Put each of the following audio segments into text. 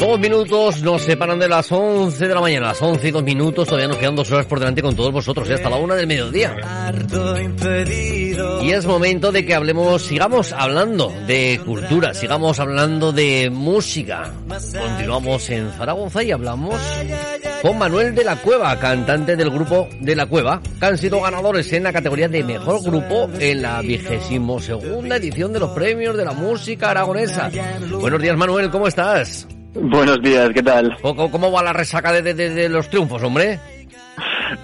Dos minutos nos separan de las 11 de la mañana, las 11 y dos minutos, todavía nos quedan dos horas por delante con todos vosotros, y hasta la una del mediodía. Y es momento de que hablemos, sigamos hablando de cultura, sigamos hablando de música. Continuamos en Zaragoza y hablamos con Manuel de la Cueva, cantante del grupo de la Cueva, que han sido ganadores en la categoría de mejor grupo en la vigésimo segunda edición de los premios de la música aragonesa. Buenos días Manuel, ¿cómo estás? Buenos días, ¿qué tal? ¿Cómo, cómo va la resaca de, de- de- los triunfos, hombre?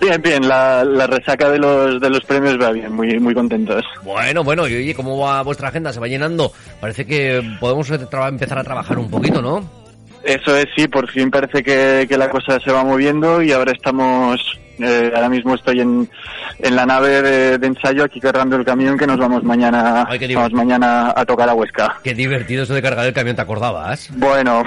Bien, bien, la, la resaca de los, de los premios va bien, muy, muy contentos. Bueno, bueno, y oye, ¿cómo va vuestra agenda? ¿Se va llenando? Parece que podemos empezar a trabajar un poquito, ¿no? Eso es, sí, por fin parece que, que la cosa se va moviendo y ahora estamos, eh, ahora mismo estoy en, en la nave de, de ensayo aquí cargando el camión que nos vamos mañana, Ay, vamos divertido. maña a tocar a Huesca. Qué divertido eso de cargar el camión, ¿te acordabas? Bueno,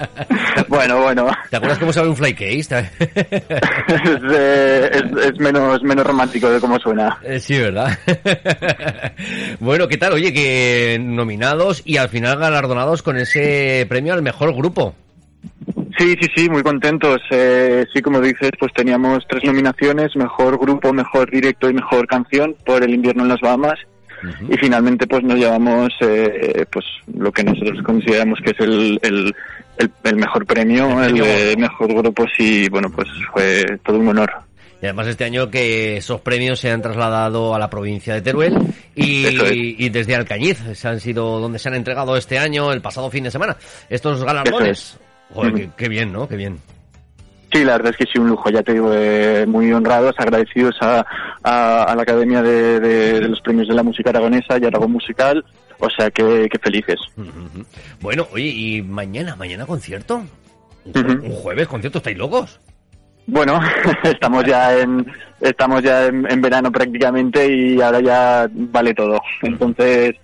bueno, bueno, ¿Te acuerdas cómo sabe un flycase? es, eh, es, es menos, menos romántico de cómo suena. Eh, sí, ¿verdad? bueno, ¿qué tal? Oye, que nominados y al final galardonados con ese premio al mejor grupo. Sí, sí, sí, muy contentos. Eh, sí, como dices, pues teníamos tres nominaciones, mejor grupo, mejor directo y mejor canción por El invierno en las Bahamas. Y finalmente pues nos llevamos eh, pues lo que nosotros consideramos que es el, el, el, el mejor premio, El eh, mejor grupo, sí, bueno, pues fue todo un honor. Y además este año que esos premios se han trasladado a la provincia de Teruel y, es. y desde Alcañiz se han sido donde se han entregado este año, el pasado fin de semana, estos galardones. Joder, qué, qué bien, ¿no? Qué bien. Sí, la verdad es que sí, un lujo, ya te digo, eh, muy honrados, agradecidos a, a, a la Academia de, de- de los Premios de la Música Aragonesa y Aragón Musical, o sea que, que felices. Bueno, oye, y mañana, mañana concierto. Un jueves concierto, ¿estáis locos? Bueno, estamos ya en estamos ya en, en verano prácticamente y ahora ya vale todo. Entonces,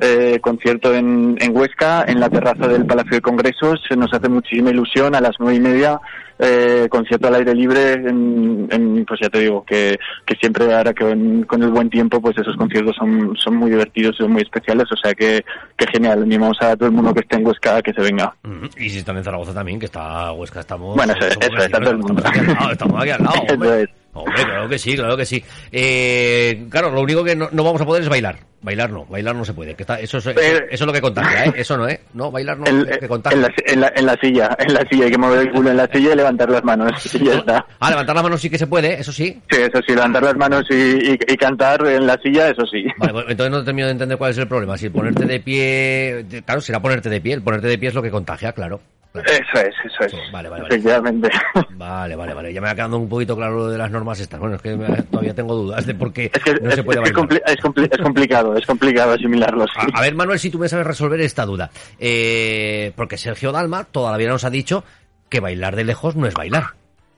eh, concierto en, en Huesca, en la terraza del Palacio de Congresos, se nos hace muchísima ilusión a las nueve y media, eh, concierto al aire libre, en, en, pues ya te digo que, que siempre ahora que con, con el buen tiempo, pues esos conciertos son, son muy divertidos y son muy especiales, o sea que, que genial, animamos a todo el mundo que esté en Huesca a que se venga. Y si están en Zaragoza también, que está Huesca, estamos... Bueno, eso- eso, está todo el mundo. Estamos aquí al lado, estamos aquí al lado, Eso hombre. claro que sí, claro que sí. Eh, claro, lo único que no, no vamos a poder es bailar. Bailar no, bailar no se puede. Que está, eso, es, eso, Eh, eso es lo que contagia, ¿eh? Eso no, ¿eh? No, bailar no, es que contagia. en la, en, la, en la silla, en la silla, hay que mover el culo en la silla y levantar las manos. Y ya está. Ah, levantar las manos sí que se puede, eso sí. Sí, eso sí, levantar las manos y, y, y cantar en la silla, eso sí. Vale, pues entonces no termino de entender cuál es el problema. Si ponerte de pie, claro, será ponerte de pie. El ponerte de pie es lo que contagia, claro. Eso es, eso es. Vale, vale, vale. Efectivamente. Vale, vale, vale. Ya me va quedando un poquito claro lo de las normas estas. Bueno, es que me- todavía tengo dudas de por qué Es que, no es, se puede es es, bailar. compli- es compli- es complicado, es complicado asimilarlo. sí. A, a ver, Manuel, si tú me sabes resolver esta duda. Eh, porque Sergio Dalma toda la vida nos ha dicho que bailar de lejos no es bailar.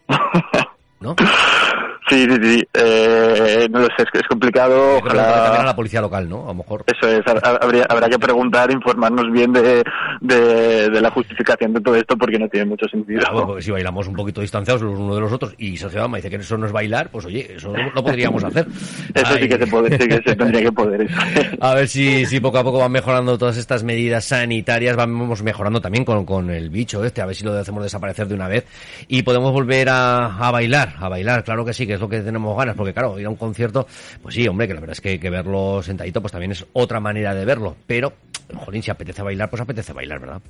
¿No? Sí, sí, sí. Eh, no lo sé, es, complicado. Preguntarle también a Ojalá. la policía local, ¿no? A lo mejor. Eso es, ha- habría, habrá que preguntar, informarnos bien de, de, de la justificación de todo esto porque no tiene mucho sentido. Bueno, porque si bailamos un poquito distanciados los unos de los otros y Sergio Dalma dice que eso no es bailar, pues oye, eso no lo podríamos hacer. Eso Ay. sí que se puede, sí que se tendría que poder. eso. A ver si, si poco a poco van mejorando todas estas medidas sanitarias, vamos mejorando también con, con el bicho este, a ver si lo hacemos desaparecer de una vez y podemos volver a, a bailar, a bailar, claro que sí, que es lo que tenemos ganas, porque claro, ir a un concierto, pues sí, hombre, que la verdad es que, verlo sentadito, pues también es otra manera de verlo, pero, jolín, si apetece bailar, pues apetece bailar, ¿verdad?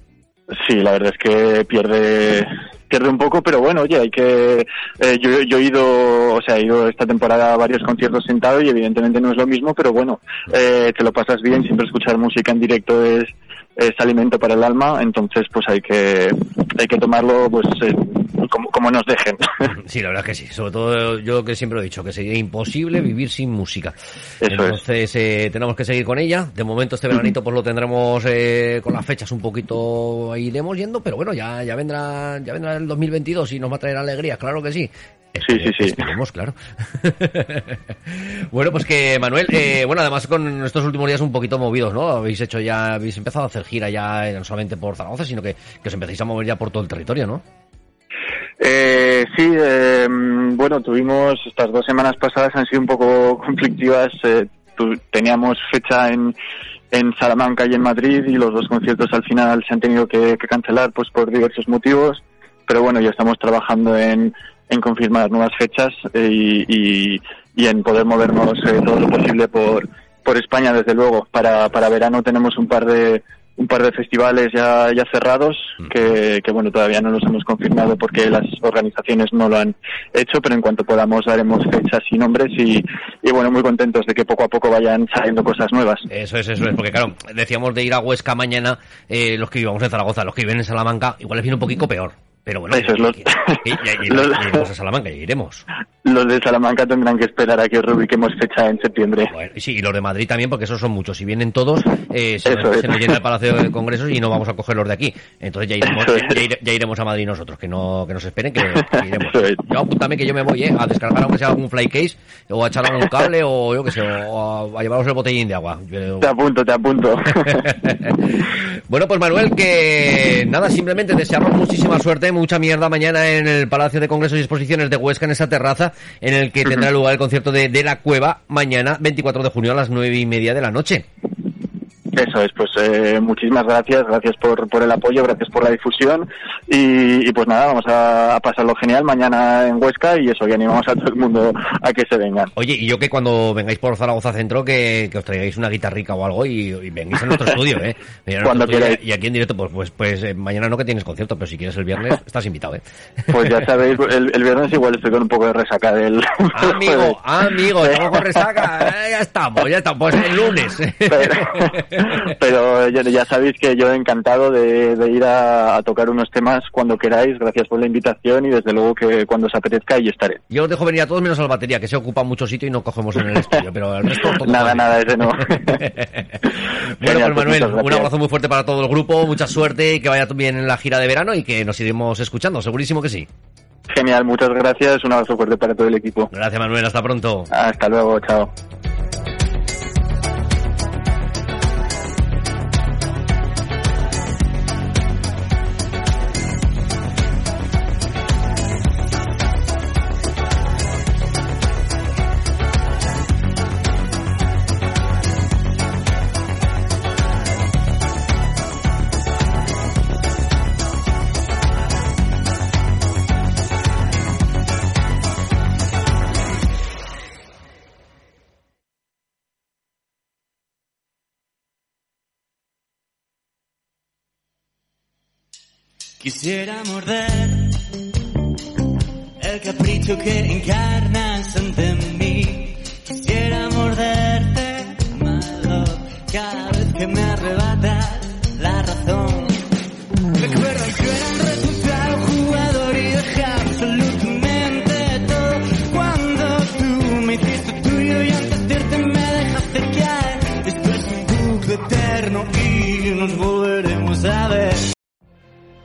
Sí, la verdad es que pierde pierde un poco, pero bueno, oye, hay que eh, yo, yo he ido, o sea, he ido esta temporada a varios conciertos sentado y evidentemente no es lo mismo, pero bueno, eh, te lo pasas bien, siempre escuchar música en directo es es alimento para el alma, entonces pues hay que hay que tomarlo pues eh, como, como nos dejen. Sí, la verdad que sí. Sobre todo yo que siempre lo he dicho, que sería imposible vivir sin música. Entonces eh, tenemos que seguir con ella. De momento este veranito pues lo tendremos eh, con las fechas un poquito iremos yendo, pero bueno, ya ya vendrá ya vendrá el 2022 y nos va a traer alegrías, claro que sí. Sí, sí, sí. Esperemos, claro. bueno, pues que Manuel, eh, bueno, además con estos últimos días un poquito movidos, ¿no? Habéis hecho ya, habéis empezado a hacer gira ya no solamente por Zaragoza, sino que, que os empecéis a mover ya por todo el territorio, ¿no? Eh, sí, eh, bueno, tuvimos estas dos semanas pasadas han sido un poco conflictivas. Eh, teníamos fecha en, en Salamanca y en Madrid y los dos conciertos al final se han tenido que, que cancelar pues por diversos motivos. Pero bueno, ya estamos trabajando en, en confirmar nuevas fechas eh, y, y, y, en poder movernos eh, todo lo posible por, por España, desde luego. Para, para verano tenemos un par de un par de festivales ya, ya cerrados que, que, bueno todavía no los hemos confirmado porque las organizaciones no lo han hecho pero en cuanto podamos daremos fechas y nombres y, y bueno muy contentos de que poco a poco vayan saliendo cosas nuevas. Eso es eso es porque claro decíamos de ir a Huesca mañana eh, los que vivamos en Zaragoza los que viven en Salamanca igual les viene un poquito peor pero bueno, Eso es los... iremos, los... iremos a Salamanca, ya iremos. Los de Salamanca tendrán que esperar a que os fecha en septiembre. Bueno, sí, y los de Madrid también, porque esos son muchos. Si vienen todos, eh, se, nos, se, nos, llena el Palacio de Congresos y no vamos a coger los de aquí. Entonces ya iremos, ya, ire, ya, iremos a Madrid nosotros, que no que nos esperen, que, que iremos. Es. Yo apúntame que yo me voy eh, a descargar aunque sea algún flycase, o a echar algún cable, o yo que sé, o a, a llevaros el botellín de agua. Te apunto, te apunto. Bueno, pues Manuel, que nada, simplemente deseamos muchísima suerte, mucha mierda mañana en el Palacio de Congresos y Exposiciones de Huesca, en esa terraza, en el que tendrá lugar el concierto de, de La Cueva mañana, 24 de junio a las nueve y media de la noche. Eso es, pues eh, muchísimas gracias, gracias por, por el apoyo, gracias por la difusión y, y pues nada, vamos a, a, pasarlo genial mañana en Huesca y eso, y animamos a todo el mundo a que se vengan. Oye, y yo que cuando vengáis por Zaragoza Centro que, que os traigáis una guitarrica o algo y, y vengáis a nuestro estudio, ¿eh? cuando queráis. Y aquí en directo, pues pues, pues eh, mañana no que tienes concierto, pero si quieres el viernes estás invitado, ¿eh? Pues ya sabéis, el, el viernes igual estoy con un poco de resaca del... Amigo, amigo, estamos con resaca, eh, ya estamos, ya estamos, pues el lunes. Pero, pero ya, sabéis que yo encantado de, de ir a, a, tocar unos temas cuando queráis. Gracias por la invitación y desde luego que cuando os apetezca ahí estaré. Yo os dejo venir a todos menos a la batería, que se ocupa mucho sitio y no cogemos en el estudio, pero el resto todo Nada, nada, ese no. bueno, pues Manuel, un abrazo muy fuerte para todo el grupo, mucha suerte y que vaya bien en la gira de verano y que nos iremos escuchando, segurísimo que sí. Genial, muchas gracias, un abrazo fuerte para todo el equipo. Gracias Manuel, hasta pronto. Hasta luego, chao. Quisiera morder el capricho que encarnas ante mí. Quisiera morderte, malo, cada vez que me arrebatas la razón. Recuerda que era un resultado jugador y dejé absolutamente todo. Cuando tú me hiciste tuyo y antes de irte me dejaste caer. Esto es un bucle eterno y nos volveremos a ver.